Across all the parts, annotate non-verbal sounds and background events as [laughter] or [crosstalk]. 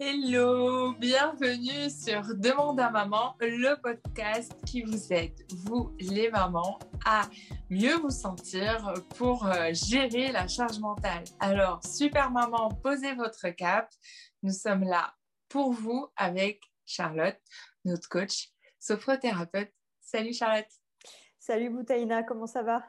Hello, bienvenue sur Demande à maman, le podcast qui vous aide, vous les mamans, à mieux vous sentir pour euh, gérer la charge mentale. Alors, super maman, posez votre cap. Nous sommes là pour vous avec Charlotte, notre coach sophrothérapeute. Salut Charlotte. Salut Boutaïna, comment ça va?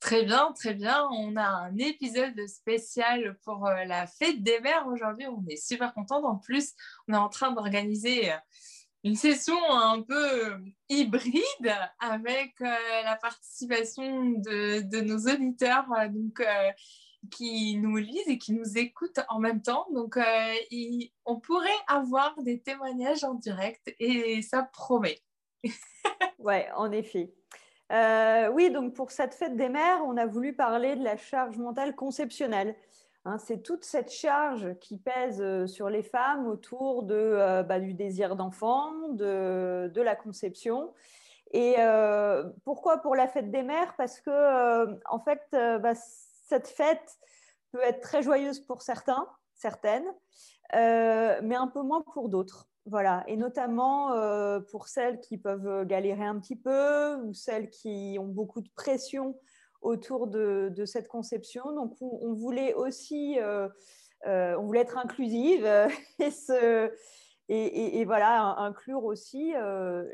Très bien, très bien. On a un épisode spécial pour euh, la fête des mères aujourd'hui. On est super contents. En plus, on est en train d'organiser euh, une session un peu euh, hybride avec la participation de, nos auditeurs donc, qui nous lisent et qui nous écoutent en même temps. Donc, on pourrait avoir des témoignages en direct et ça promet. ouais, en effet. Euh, oui, donc pour cette fête des mères, on a voulu parler de la charge mentale conceptionnelle. Hein, c'est toute cette charge qui pèse euh, sur les femmes autour euh, bah, du désir d'enfant, de, la conception. Et pourquoi pour la fête des mères? Parce que, en fait, bah, cette fête peut être très joyeuse pour certains, certaines, mais un peu moins pour d'autres. Voilà, et notamment euh, pour celles qui peuvent galérer un petit peu ou celles qui ont beaucoup de pression autour de, cette conception. Donc, on, voulait aussi, euh, euh, on voulait être inclusive [laughs] et, voilà, inclure aussi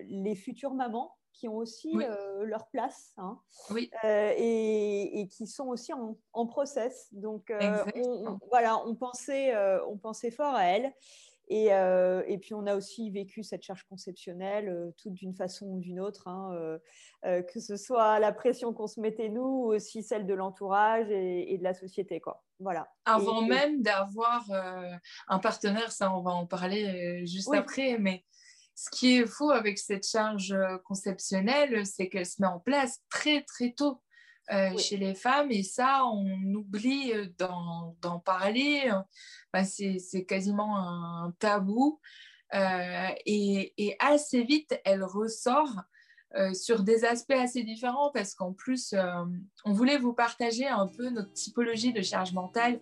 les futures mamans qui ont aussi leur place hein, et, qui sont aussi en, process. Donc, voilà, on pensait, on pensait fort à elles. Euh, et, puis, on a aussi vécu cette charge conceptionnelle, euh, toute d'une façon ou d'une autre, hein, euh, que ce soit la pression qu'on se mettait nous, ou aussi celle de l'entourage et, de la société. Quoi. Voilà. Avant même d'avoir un partenaire, ça, on va en parler juste après, mais ce qui est fou avec cette charge conceptionnelle, c'est qu'elle se met en place très, très tôt. Euh, chez les femmes et ça, on oublie euh, d'en parler. c'est quasiment un tabou. Euh, et, assez vite, elle ressort sur des aspects assez différents parce qu'en plus, on voulait vous partager un peu notre typologie de charge mentale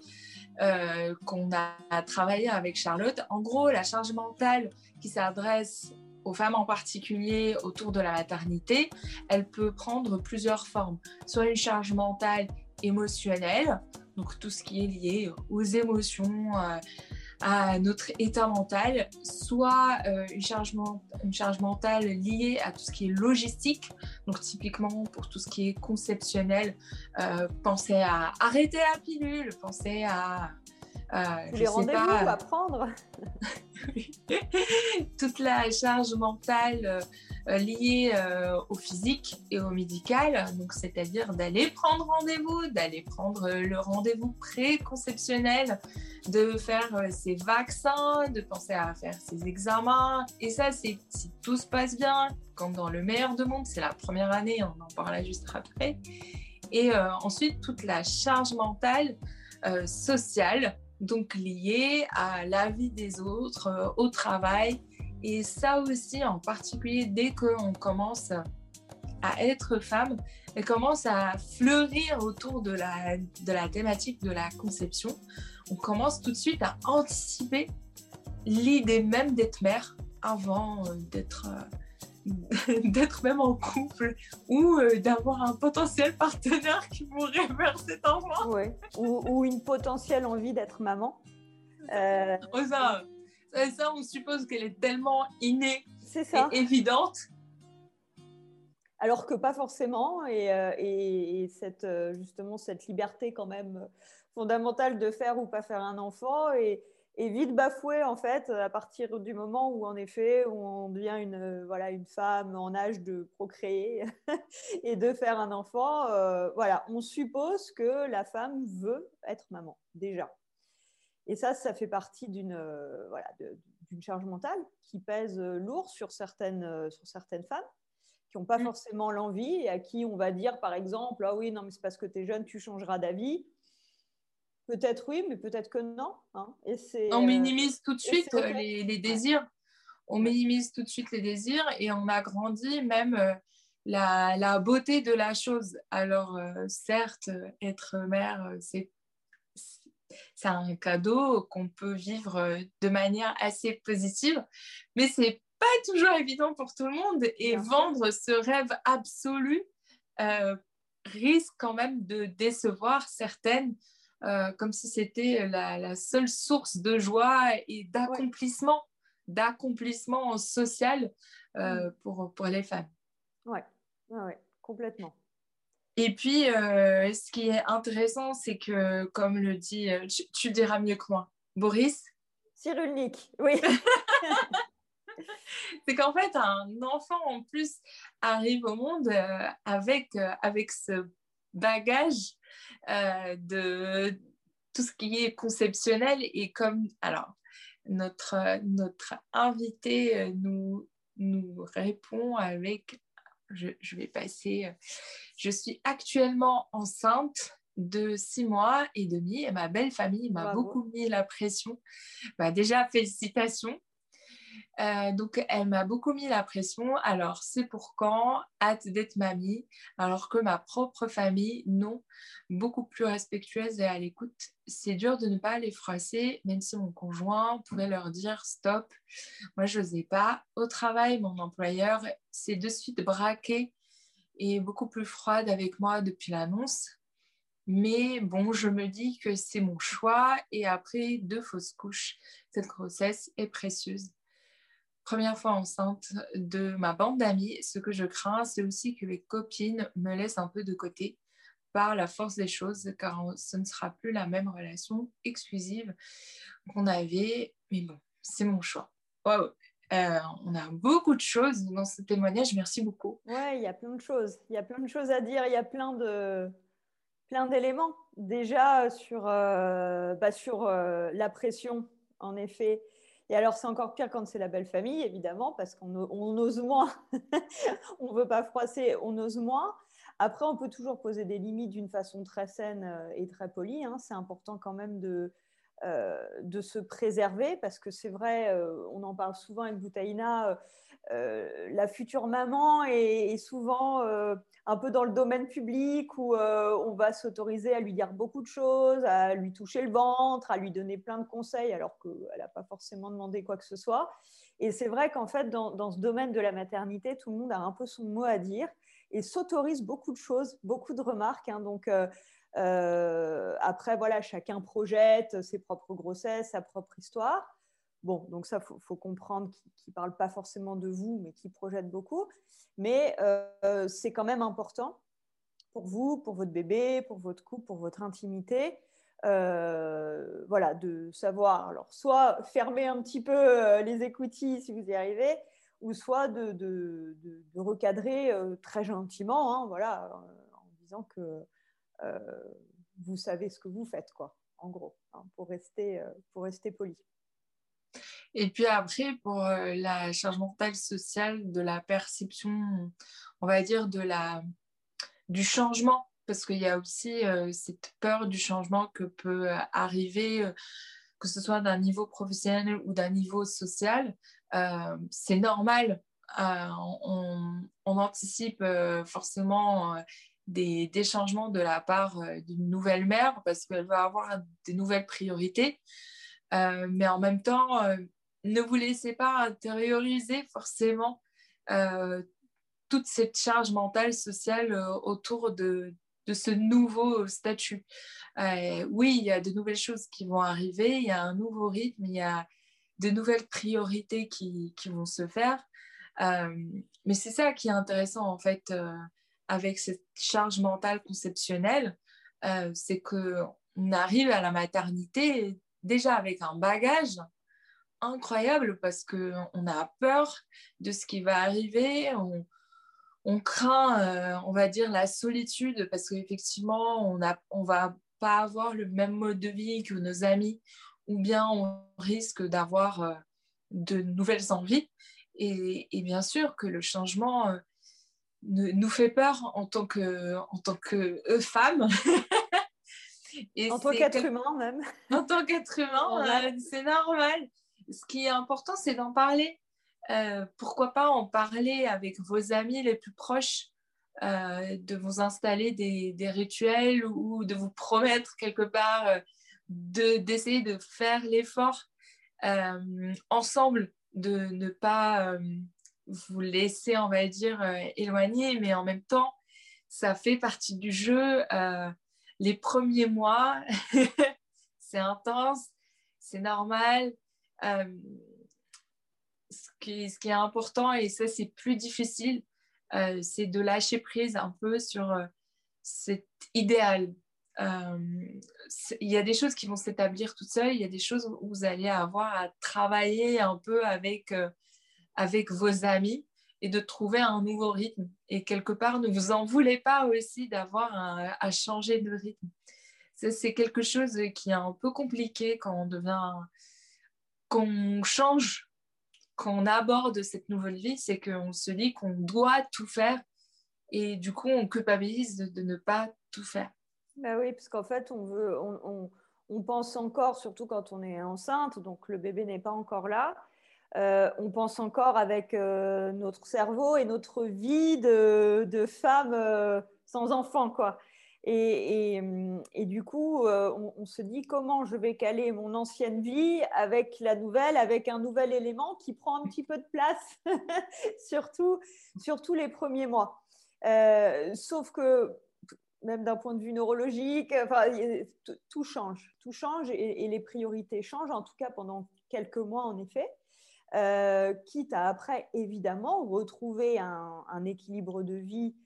qu'on a travaillé avec Charlotte. En gros, la charge mentale qui s'adresse aux femmes en particulier autour de la maternité, elle peut prendre plusieurs formes. Soit une charge mentale émotionnelle, donc tout ce qui est lié aux émotions, euh, à notre état mental, soit euh, une, charge une charge mentale liée à tout ce qui est logistique, donc typiquement pour tout ce qui est conceptionnel, euh, pensez à arrêter la pilule, pensez à euh, les rendez-vous à prendre. [laughs] Toute la charge mentale euh, liée euh, au physique et au médical, donc c'est-à-dire d'aller prendre rendez-vous, d'aller prendre le rendez-vous préconceptionnel, de faire ses vaccins, de penser à faire ses examens. Et ça, c'est si tout se passe bien, comme dans le meilleur de monde, c'est la première année, on en parlera juste après. Et ensuite, toute la charge mentale sociale donc lié à la vie des autres, euh, au travail. Et ça aussi, en particulier, dès qu'on commence à être femme, elle commence à fleurir autour de la, de la thématique de la conception. On commence tout de suite à anticiper l'idée même d'être mère avant euh, d'être euh, [laughs] d'être même en couple ou euh, d'avoir un potentiel partenaire qui pourrait [laughs] faire cet enfant. Ou, une potentielle envie d'être maman. Euh... ça, ça, on suppose qu'elle est tellement innée ça. et évidente. Alors que pas forcément, et, euh, et, cette, justement cette liberté quand même fondamentale de faire ou pas faire un enfant, et, et vite bafoué en fait à partir du moment où en effet on devient une euh, voilà une femme en âge de procréer [laughs] et de faire un enfant euh, voilà on suppose que la femme veut être maman déjà et ça ça fait partie d'une euh, voilà d'une charge mentale qui pèse lourd sur certaines sur certaines femmes qui n'ont pas mmh. forcément l'envie et à qui on va dire par exemple ah oui non mais c'est parce que tu es jeune tu changeras d'avis Peut-être oui, mais peut-être que non. Hein. Et on euh, minimise tout de suite les, désirs. On minimise tout de suite les désirs et on agrandit même euh, la, beauté de la chose. Alors, euh, certes, être mère, c'est un cadeau qu'on peut vivre de manière assez positive, mais c'est pas toujours évident pour tout le monde et vendre ce rêve absolu euh, risque quand même de décevoir certaines, euh, comme si c'était la, seule source de joie et d'accomplissement, d'accomplissement social euh, mm. pour, pour les femmes. Oui, ouais, complètement. Et puis, ce qui est intéressant, c'est que, comme le dit, tu, diras mieux que moi, Boris? Cyrulnik, oui. [laughs] [laughs] c'est qu'en fait, un enfant en plus arrive au monde euh, avec, euh, avec ce bagage euh, de tout ce qui est conceptionnel. Et comme, alors, notre, notre invité nous, nous répond avec, je, je vais passer, je suis actuellement enceinte de six mois et demi et ma belle famille m'a beaucoup mis la pression. Bah, déjà, félicitations euh, donc, elle m'a beaucoup mis la pression. Alors, c'est pour quand? Hâte d'être mamie. Alors que ma propre famille, non, beaucoup plus respectueuse et à l'écoute. C'est dur de ne pas les froisser, même si mon conjoint pouvait leur dire stop. Moi, je n'osais pas. Au travail, mon employeur s'est de suite braqué et beaucoup plus froide avec moi depuis l'annonce. Mais bon, je me dis que c'est mon choix et après deux fausses couches, cette grossesse est précieuse première fois enceinte de ma bande d'amis, ce que je crains, c'est aussi que les copines me laissent un peu de côté par la force des choses, car ce ne sera plus la même relation exclusive qu'on avait. Mais bon, c'est mon choix. Wow. Euh, on a beaucoup de choses dans ce témoignage. Merci beaucoup. Ouais, il y a plein de choses. Il y a plein de choses à dire. Il y a plein de plein d'éléments. Déjà sur, euh, bah, sur euh, la pression, en effet, et alors, c'est encore pire quand c'est la belle famille, évidemment, parce qu'on ose moins. [laughs] on ne veut pas froisser, on ose moins. Après, on peut toujours poser des limites d'une façon très saine euh, et très polie. Hein. C'est important quand même de, euh, de se préserver, parce que c'est vrai, euh, on en parle souvent avec Boutaïna, la future maman est souvent un peu dans le domaine public où euh, on va s'autoriser à lui dire beaucoup de choses, à lui toucher le ventre, à lui donner plein de conseils alors qu'elle n'a pas forcément demandé quoi que ce soit. Et c'est vrai qu'en fait, dans, ce domaine de la maternité, tout le monde a un peu son mot à dire et s'autorise beaucoup de choses, beaucoup de remarques. Hein. donc, euh, euh, après, voilà, chacun projette ses propres grossesses, sa propre histoire. Bon, donc ça, il faut, comprendre qu'il ne parle pas forcément de vous, mais qu'il projette beaucoup. Mais euh, c'est quand même important pour vous, pour votre bébé, pour votre couple, pour votre intimité, euh, voilà, de savoir, alors soit fermer un petit peu euh, les écoutilles si vous y arrivez, ou soit de, de, recadrer très gentiment, hein, voilà, en disant que vous savez ce que vous faites, quoi, en gros, hein, pour, rester, pour rester poli. Et puis après, pour euh, la charge mentale sociale, de la perception, on va dire, de la, du changement, parce qu'il y a aussi euh, cette peur du changement que peut euh, arriver, que ce soit d'un niveau professionnel ou d'un niveau social. c'est normal. On, anticipe forcément des, des, changements de la part d'une nouvelle mère parce qu'elle va avoir des nouvelles priorités. mais en même temps, ne vous laissez pas intérioriser forcément euh, toute cette charge mentale, sociale euh, autour de, ce nouveau statut. Euh, oui, il y a de nouvelles choses qui vont arriver, il y a un nouveau rythme, il y a de nouvelles priorités qui, vont se faire. mais c'est ça qui est intéressant en fait avec cette charge mentale conceptionnelle, c'est qu'on arrive à la maternité déjà avec un bagage incroyable parce qu'on a peur de ce qui va arriver. On, craint, euh, on va dire, la solitude parce qu'effectivement, on ne on va pas avoir le même mode de vie que nos amis ou bien on risque d'avoir euh, de nouvelles envies. Et, bien sûr que le changement euh, nous fait peur en tant que, en tant que femmes. [laughs] en tant qu'être humain même. En tant qu'être humain, c'est normal ce qui est important, c'est d'en parler. Euh, pourquoi pas en parler avec vos amis les plus proches, euh, de vous installer des, rituels ou de vous promettre quelque part, euh, d'essayer de, faire l'effort ensemble de ne pas vous laisser, on va dire, éloigner, mais en même temps, ça fait partie du jeu. les premiers mois, [laughs] c'est intense, c'est normal. Ce, qui, ce, qui, est important, et ça c'est plus difficile, c'est de lâcher prise un peu sur cet idéal. Il y a des choses qui vont s'établir toutes seules, il y a des choses où vous allez avoir à travailler un peu avec, avec vos amis et de trouver un nouveau rythme. Et quelque part, ne vous en voulez pas aussi d'avoir à changer de rythme. C'est quelque chose qui est un peu compliqué quand on devient, qu'on change, quand on aborde cette nouvelle vie, c'est qu'on se dit qu'on doit tout faire et du coup, on culpabilise de, ne pas tout faire. Bah oui, parce qu'en fait, on veut, on, pense encore, surtout quand on est enceinte, donc le bébé n'est pas encore là. Euh, on pense encore avec euh, notre cerveau et notre vie de, de femme euh, sans enfant, quoi. Et, et, du coup, on, on, se dit comment je vais caler mon ancienne vie avec la nouvelle, avec un nouvel élément qui prend un petit peu de place, [laughs] surtout, surtout les premiers mois. Euh, sauf que même d'un point de vue neurologique, tout change, tout change et, les priorités changent, en tout cas pendant quelques mois en effet. Euh, quitte à après, évidemment, retrouver un, équilibre de vie euh,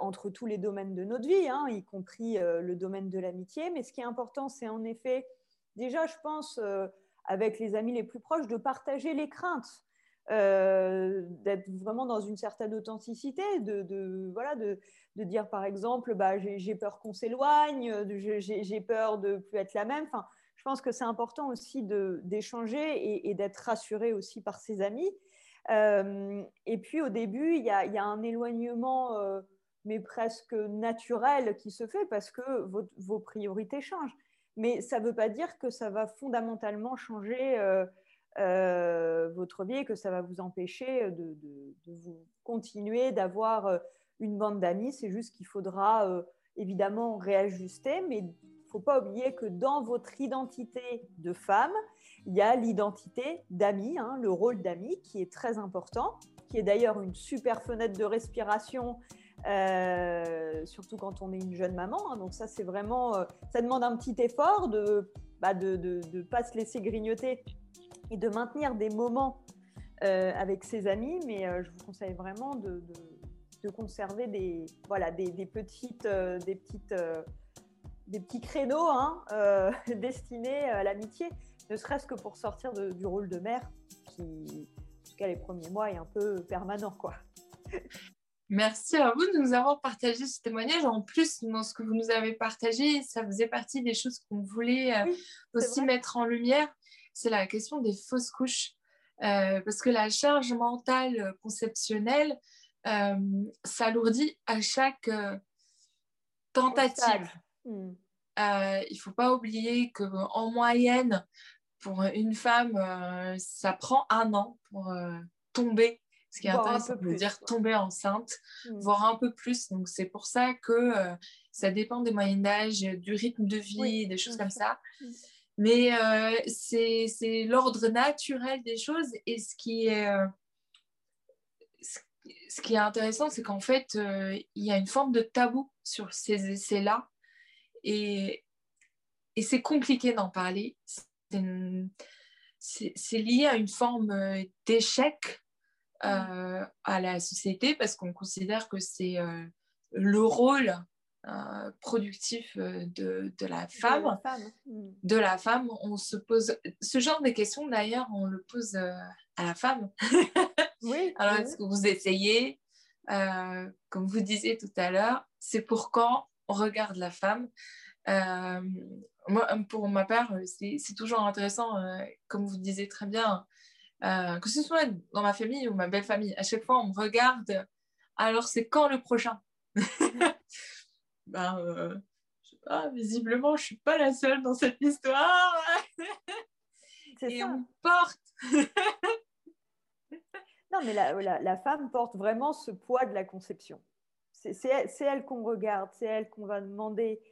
entre tous les domaines de notre vie, hein, y compris le domaine de l'amitié. Mais ce qui est important, c'est en effet, déjà, je pense, avec les amis les plus proches, de partager les craintes. Euh, d'être vraiment dans une certaine authenticité, de, voilà, de, dire par exemple, bah, j'ai peur qu'on s'éloigne, j'ai peur de plus être la même. Enfin, je pense que c'est important aussi d'échanger et, d'être rassuré aussi par ses amis. Euh, et puis au début, il y a, un éloignement, euh, mais presque naturel, qui se fait parce que vos, priorités changent. Mais ça ne veut pas dire que ça va fondamentalement changer euh, votre vie et que ça va vous empêcher de, vous continuer d'avoir euh, une bande d'amis. C'est juste qu'il faudra euh, évidemment réajuster, mais il ne faut pas oublier que dans votre identité de femme, il y a l'identité d'ami, hein, le rôle d'ami qui est très important, qui est d'ailleurs une super fenêtre de respiration. Surtout quand on est une jeune maman. Hein. donc ça, c'est vraiment, ça demande un petit effort de ne bah, pas se laisser grignoter et de maintenir des moments euh, avec ses amis, mais euh, je vous conseille vraiment de, conserver des, voilà, des, petites, euh, des, petites, des petits créneaux hein, [laughs] destinés à l'amitié, ne serait-ce que pour sortir du rôle de mère, qui, en tout cas les premiers mois, est un peu permanent. quoi. [laughs] Merci à vous de nous avoir partagé ce témoignage. En plus, dans ce que vous nous avez partagé, ça faisait partie des choses qu'on voulait aussi mettre en lumière c'est la question des fausses couches. Euh, parce que la charge mentale conceptionnelle euh, s'alourdit à chaque euh, tentative. Hmm. il ne faut pas oublier qu'en moyenne, pour une femme, ça prend un an pour tomber ce qui est intéressant de dire tomber enceinte, hmm. voire un peu plus. Donc c'est pour ça que ça dépend des moyennes d'âge, du rythme de vie, des choses comme ça. Hmm. Mais euh, c'est l'ordre naturel des choses. Et ce qui est, euh, ce qui est intéressant, c'est qu'en fait, euh, il y a une forme de tabou sur ces essais-là. Et, et c'est compliqué d'en parler. C'est lié à une forme d'échec à la société parce qu'on considère que c'est le rôle euh, productif euh, de, de, la femme, mm. de la femme. On se pose ce genre de questions d'ailleurs, on le pose euh, à la femme. [laughs] oui. [laughs] Alors est-ce que vous essayez, comme vous disiez tout à l'heure, c'est pour quand on regarde la femme. moi, pour ma part, c'est toujours intéressant, comme vous disiez très bien, que ce soit dans ma famille ou ma belle famille. À chaque fois, on me regarde. Alors c'est quand le prochain? [laughs] Ben, euh, je sais pas, visiblement, je suis pas la seule dans cette histoire. [laughs] Et on porte. [laughs] non, mais la, la, femme porte vraiment ce poids de la conception. C'est elle, qu'on regarde, c'est elle qu'on va demander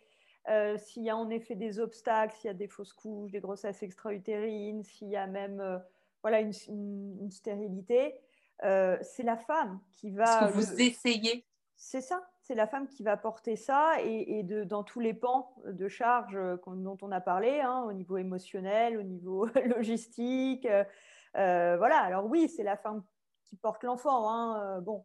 s'il y a en effet des obstacles, s'il y a des fausses couches, des grossesses extra-utérines, s'il y a même voilà, une, stérilité, c'est la femme qui va. Que vous essayez. C'est ça, c'est la femme qui va porter ça et, de, dans tous les pans de charge dont on a parlé, hein, au niveau émotionnel, au niveau [laughs] logistique. voilà, alors oui, c'est la femme qui porte l'enfant. Hein, bon,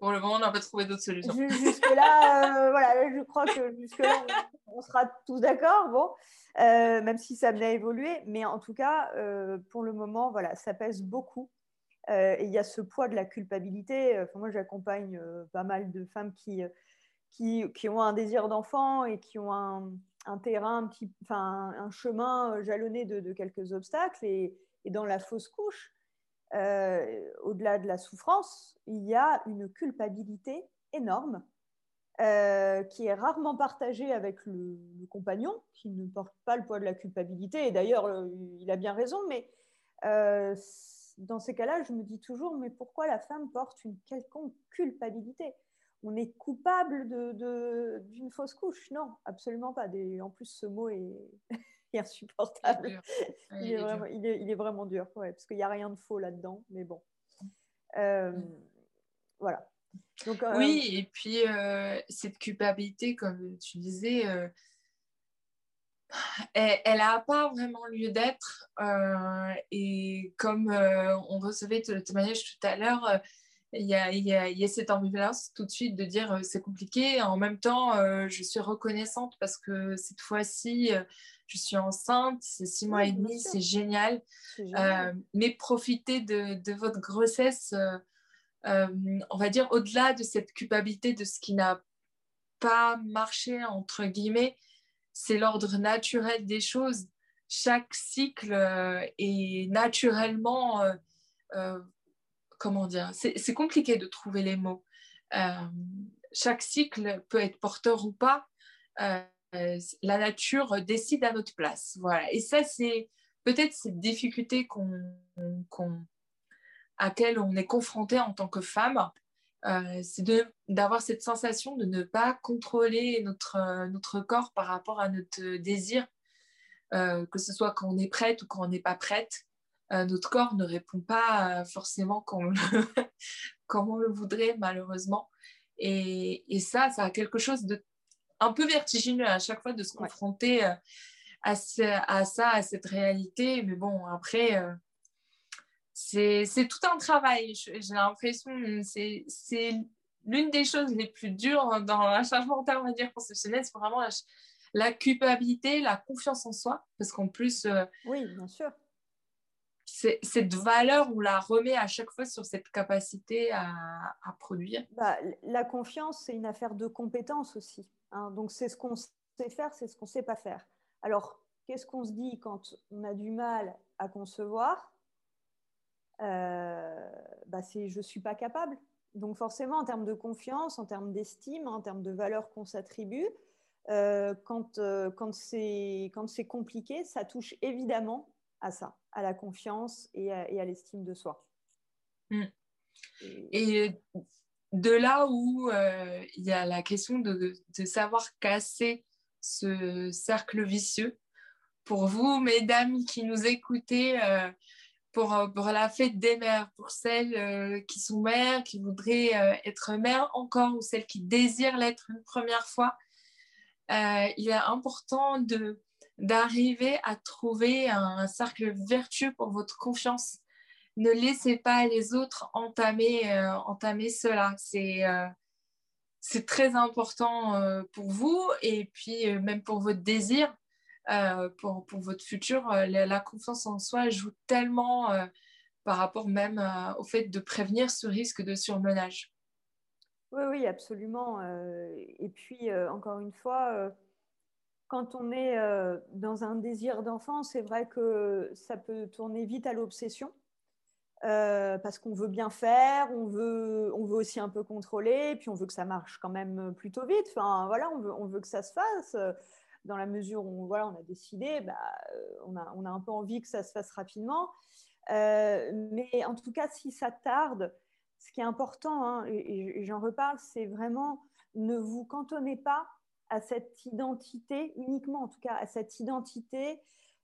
pour le moment, on n'a pas trouvé d'autres solutions. Jusque-là, euh, voilà, je crois que jusque-là, on, sera tous d'accord. Bon, euh, même si ça à évoluer. Mais en tout cas, euh, pour le moment, voilà, ça pèse beaucoup. et il y a ce poids de la culpabilité. Enfin, moi, j'accompagne pas mal de femmes qui, qui, qui ont un désir d'enfant et qui ont un, un, terrain, un, petit, un chemin jalonné de, quelques obstacles. Et dans la fausse couche, euh, au-delà de la souffrance, il y a une culpabilité énorme euh, qui est rarement partagée avec le, compagnon, qui ne porte pas le poids de la culpabilité. Et d'ailleurs, euh, il a bien raison, mais dans ces cas-là, je me dis toujours, mais pourquoi la femme porte une quelconque culpabilité? On est coupable d'une fausse couche? Non, absolument pas. en plus, ce mot est, [laughs] insupportable. Il est, vraiment, dur, parce qu'il n'y a rien de faux là-dedans, mais bon. Euh, mm. voilà. Donc, euh, oui, et puis euh, cette culpabilité, comme tu disais, [sighs] elle n'a pas vraiment lieu d'être. et comme on recevait le témoignage tout à l'heure, il y, a, il, y a, cette ambivalence tout de suite de dire c'est compliqué. En même temps, je suis reconnaissante parce que cette fois-ci, je suis enceinte, c'est six mois et demi, c'est génial. Euh, mais profitez de, votre grossesse, euh, euh, on va dire, au-delà de cette culpabilité de ce qui n'a pas marché, entre guillemets, c'est l'ordre naturel des choses. Chaque cycle est naturellement, comment dire, c'est compliqué de trouver les mots. chaque cycle peut être porteur ou pas. Euh, la nature décide à notre place. Voilà. Et ça, c'est peut-être cette difficulté à laquelle on est confronté en tant que femme. Euh, c'est d'avoir cette sensation de ne pas contrôler notre, corps par rapport à notre désir, euh, que ce soit quand on est prête ou quand on n'est pas prête. notre corps ne répond pas forcément comme, comme [laughs] on le voudrait, malheureusement. Et, et, ça, ça a quelque chose de un peu vertigineux à chaque fois de se confronter euh, à, à, ça, à cette réalité. Mais bon, après, euh, c'est tout un travail. J'ai l'impression c'est c'est l'une des choses les plus dures dans la charge mentale, on va dire, conceptionnelle. C'est vraiment la, culpabilité, la confiance en soi. Parce qu'en plus, euh, oui, bien sûr. Cette valeur, on la remet à chaque fois sur cette capacité à, produire. Bah, la confiance, c'est une affaire de compétence aussi. Hein. donc c'est ce qu'on sait faire, c'est ce qu'on ne sait pas faire. Alors, qu'est-ce qu'on se dit quand on a du mal à concevoir? Euh, bah C'est je ne suis pas capable. Donc forcément, en termes de confiance, en termes d'estime, en termes de valeur qu'on s'attribue, euh, quand, euh, quand c'est compliqué, ça touche évidemment à ça, à la confiance et à, l'estime de soi. Mmh. Et de là où euh, il y a la question de, savoir casser ce cercle vicieux. Pour vous, mesdames qui nous écoutez, euh, pour, pour, la fête des mères, pour celles euh, qui sont mères, qui voudraient être mères encore, ou celles qui désirent l'être une première fois, il est important de d'arriver à trouver un cercle vertueux pour votre confiance ne laissez pas les autres entamer, euh, entamer cela. C'est euh, très important euh, pour vous et puis même pour votre désir, pour, pour, votre futur. La, confiance en soi joue tellement par rapport même au fait de prévenir ce risque de surmenage. Oui, oui, absolument. et puis, encore une fois, quand on est dans un désir d'enfant, c'est vrai que ça peut tourner vite à l'obsession. Euh, parce qu'on veut bien faire, on veut, on veut aussi un peu contrôler, puis on veut que ça marche quand même plutôt vite. Enfin, voilà, on veut, on veut que ça se fasse euh, dans la mesure où voilà, on a décidé, bah, euh, on, a, on a un peu envie que ça se fasse rapidement. mais en tout cas, si ça tarde, ce qui est important, hein, et, j'en reparle, c'est vraiment ne vous cantonnez pas à cette identité, uniquement en tout cas à cette identité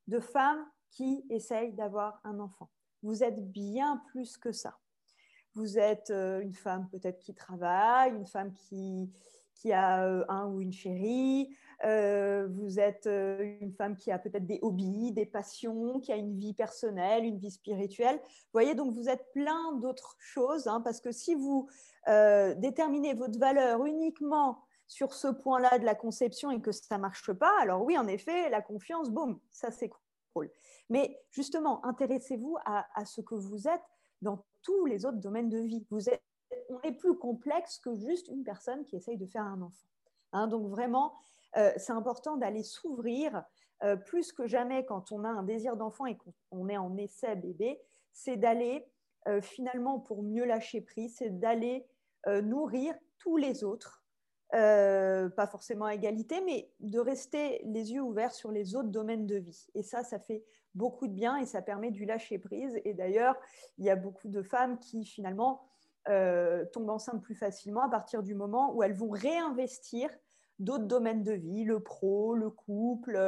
de femme qui essaye d'avoir un enfant. Vous êtes bien plus que ça. Vous êtes euh, une femme peut-être qui travaille, une femme qui, qui a euh, un ou une chérie, euh, vous êtes une femme qui a peut-être des hobbies, des passions, qui a une vie personnelle, une vie spirituelle. Vous voyez, donc vous êtes plein d'autres choses, hein, parce que si vous déterminez votre valeur uniquement sur ce point-là de la conception et que ça ne marche pas, alors oui, en effet, la confiance, boum, ça cool. Mais justement, intéressez-vous à, ce que vous êtes dans tous les autres domaines de vie. Vous êtes, on est plus complexe que juste une personne qui essaye de faire un enfant. Hein. donc vraiment, euh, c'est important d'aller s'ouvrir euh, plus que jamais quand on a un désir d'enfant et qu'on est en essai bébé, c'est d'aller euh, finalement pour mieux lâcher prise, c'est d'aller nourrir tous les autres euh, pas forcément à égalité, mais de rester les yeux ouverts sur les autres domaines de vie. Et ça, ça fait beaucoup de bien et ça permet du lâcher prise. Et d'ailleurs, il y a beaucoup de femmes qui finalement euh, tombent enceintes plus facilement à partir du moment où elles vont réinvestir d'autres domaines de vie, le pro, le couple,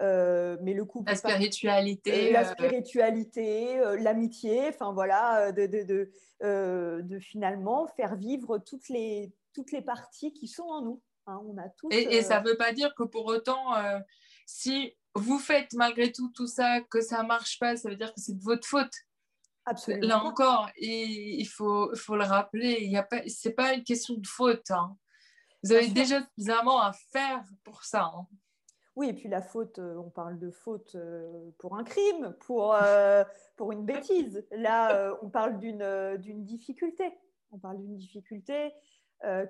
euh, mais le couple. La spiritualité. la spiritualité, l'amitié, enfin voilà, de, de, de, de, finalement faire vivre toutes les, toutes les parties qui sont en nous. Hein. on a tous, et, ça ne veut pas dire que pour autant, euh, si vous faites malgré tout tout ça, que ça ne marche pas, ça veut dire que c'est de votre faute. Absolument. Là encore, et il faut, faut le rappeler, ce n'est pas une question de faute. Hein. Vous avez déjà suffisamment à faire pour ça. Hein. Oui, et puis la faute, euh, on parle de faute euh, pour un crime, pour, pour une bêtise. Là, on parle d'une difficulté. On parle d'une difficulté euh,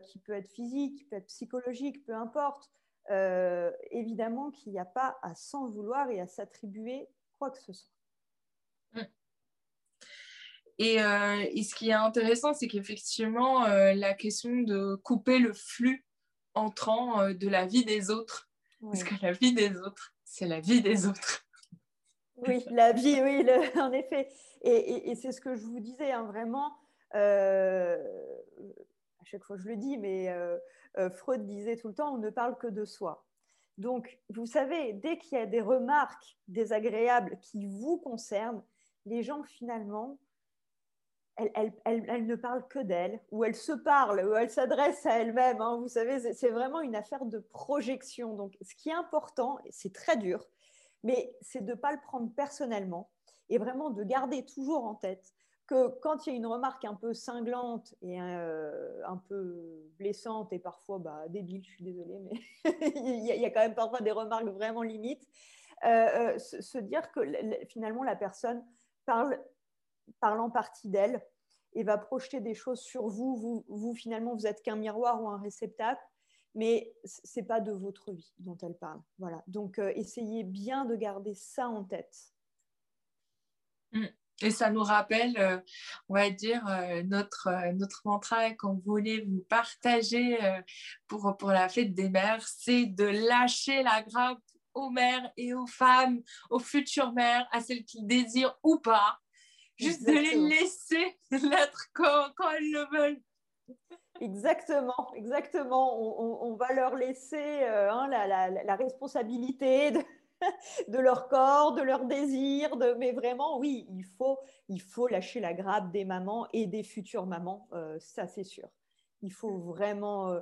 qui peut être physique, qui peut être psychologique, peu importe. Euh, évidemment qu'il n'y a pas à s'en vouloir et à s'attribuer quoi que ce soit. Mm. Et, euh, et, ce qui est intéressant, c'est qu'effectivement, la question de couper le flux entrant de la vie des autres, parce que la vie des autres, c'est la vie des autres. [laughs] Oui, la vie, oui, [laughs] en effet. Et, et, c'est ce que je vous disais, hein, vraiment, chaque fois je le dis, mais euh, euh, Freud disait tout le temps, on ne parle que de soi. Donc, vous savez, dès qu'il y a des remarques désagréables qui vous concernent, les gens finalement, elles, ne parlent que d'elles, ou elles se parlent, ou elles s'adressent à elles-mêmes. Hein. vous savez, c'est vraiment une affaire de projection. Donc, ce qui est important, c'est très dur, mais c'est de ne pas le prendre personnellement et vraiment de garder toujours en tête que quand il y a une remarque un peu cinglante et euh, un peu blessante et parfois bah, débile, je suis désolée, mais [laughs] il, y a, quand même parfois des remarques vraiment limites, euh, euh, se, dire que finalement la personne parle, en partie d'elle et va projeter des choses sur vous. Vous, vous finalement, vous êtes qu'un miroir ou un réceptacle, mais c'est pas de votre vie dont elle parle. Voilà. Donc, essayez bien de garder ça en tête. Mm. Et ça nous rappelle, euh, on va dire, euh, notre, euh, notre mantra qu'on voulait vous partager pour, pour la fête des mères, c'est de lâcher la grappe aux mères et aux femmes, aux futures mères, à celles qui désirent ou pas, juste de les laisser [laughs] l'être quand, quand, elles le veulent. Exactement, exactement. On, on, va leur laisser hein, la, la, la, responsabilité de, [laughs] de leur corps, de leurs désirs, de... mais vraiment, oui, il faut, il faut lâcher la grappe des mamans et des futures mamans, euh, ça c'est sûr. Il faut vraiment, euh,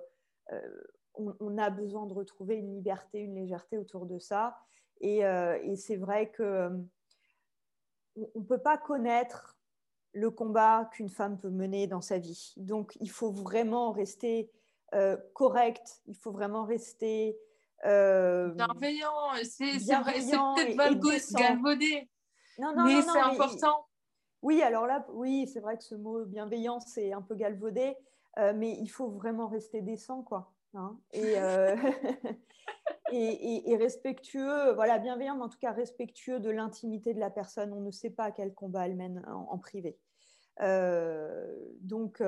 euh, on, a besoin de retrouver une liberté, une légèreté autour de ça. Et, et c'est vrai que on ne peut pas connaître le combat qu'une femme peut mener dans sa vie. Donc, il faut vraiment rester correct, il faut vraiment rester euh, bienveillant, c'est peut-être galvaudé, non, non, mais c'est important. Oui, alors là, oui, c'est vrai que ce mot bienveillant, c'est un peu galvaudé, euh, mais il faut vraiment rester décent, quoi. Hein. Euh, [laughs] et, et, respectueux, voilà, bienveillant, mais en tout cas respectueux de l'intimité de la personne. On ne sait pas quel combat elle mène en, privé. donc,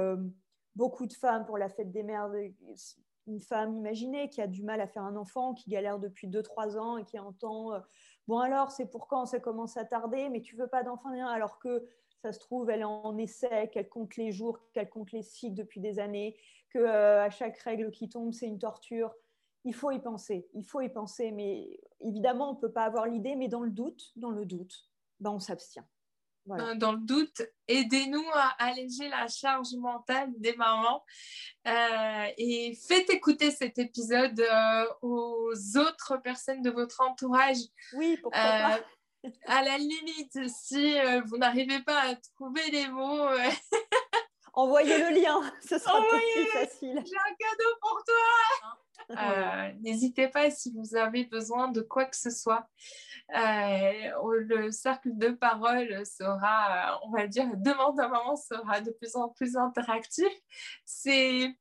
beaucoup de femmes pour la fête des mères une femme imaginée qui a du mal à faire un enfant, qui galère depuis 2-3 ans et qui entend euh, Bon, alors, c'est pour quand? Ça commence à tarder, mais tu veux pas d'enfant, alors que ça se trouve, elle est en essai, qu'elle compte les jours, qu'elle compte les cycles depuis des années, que euh, chaque règle qui tombe, c'est une torture. il faut y penser, il faut y penser, mais évidemment, on ne peut pas avoir l'idée, mais dans le doute, dans le doute, ben, on s'abstient. Dans le doute, aidez-nous à alléger la charge mentale des mamans euh, et faites écouter cet épisode euh, aux autres personnes de votre entourage. Oui, pourquoi pas. Euh, [laughs] à la limite, si vous n'arrivez pas à trouver les mots, [laughs] envoyez le lien, [laughs] ce sera plus facile. J'ai un cadeau pour toi. Euh, n'hésitez pas si vous avez besoin de quoi que ce soit. Euh, le cercle de parole sera, on va dire, demande à maman sera de plus en plus interactif. C'est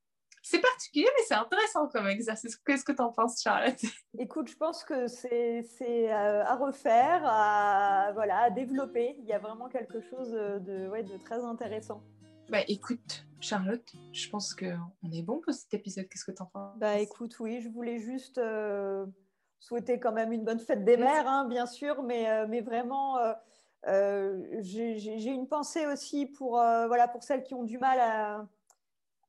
c'est particulier, mais c'est intéressant comme exercice. Qu'est-ce que tu en penses, Charlotte? [laughs] Écoute, je pense que c'est euh, à refaire, à, voilà, à développer. Il y a vraiment quelque chose de, ouais, de très intéressant. Bah écoute, Charlotte, je pense qu'on est bon pour cet épisode. Qu'est-ce que tu en penses? Bah écoute, oui, je voulais juste euh, souhaiter quand même une bonne fête des mères, hein, bien sûr, mais, euh, mais vraiment, euh, j'ai une pensée aussi pour, voilà, pour celles qui ont du mal à,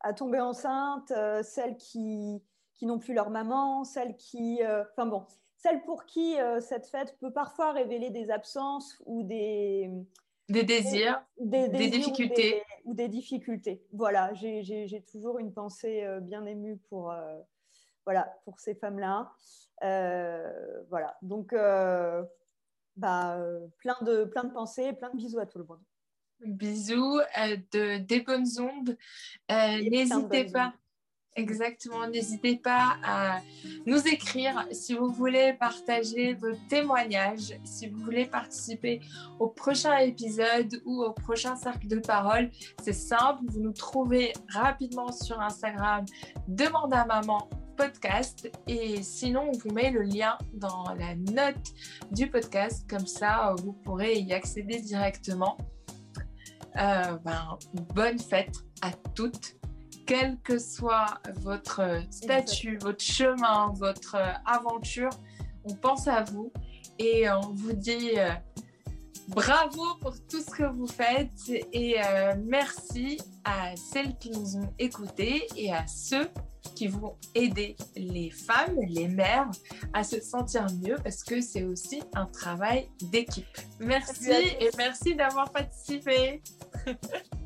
à tomber enceinte, celles qui, qui n'ont plus leur maman, celles qui... Enfin bon, celles pour qui cette fête peut parfois révéler des absences ou des des désirs, des, difficultés. Ou des, difficultés. Voilà, j'ai toujours une pensée euh, bien émue pour, euh, voilà, pour ces femmes-là. Euh, voilà, donc bah, plein, de, plein de pensées, plein de bisous à tout le monde. Bisous, de, des bonnes ondes. N'hésitez pas. Exactement, n'hésitez pas à nous écrire si vous voulez partager vos témoignages, si vous voulez participer au prochain épisode ou au prochain cercle de parole. C'est simple, vous nous trouvez rapidement sur Instagram Demande à maman podcast. Et sinon on vous met le lien dans la note du podcast, comme ça vous pourrez y accéder directement. Euh, ben, bonne fête à toutes quel que soit votre statut, votre chemin, votre aventure, on pense à vous et on vous dit euh, bravo pour tout ce que vous faites et euh, merci à celles qui nous ont écoutés et à ceux qui vont aider les femmes, les mères à se sentir mieux parce que c'est aussi un travail d'équipe. Merci et merci d'avoir participé. [laughs]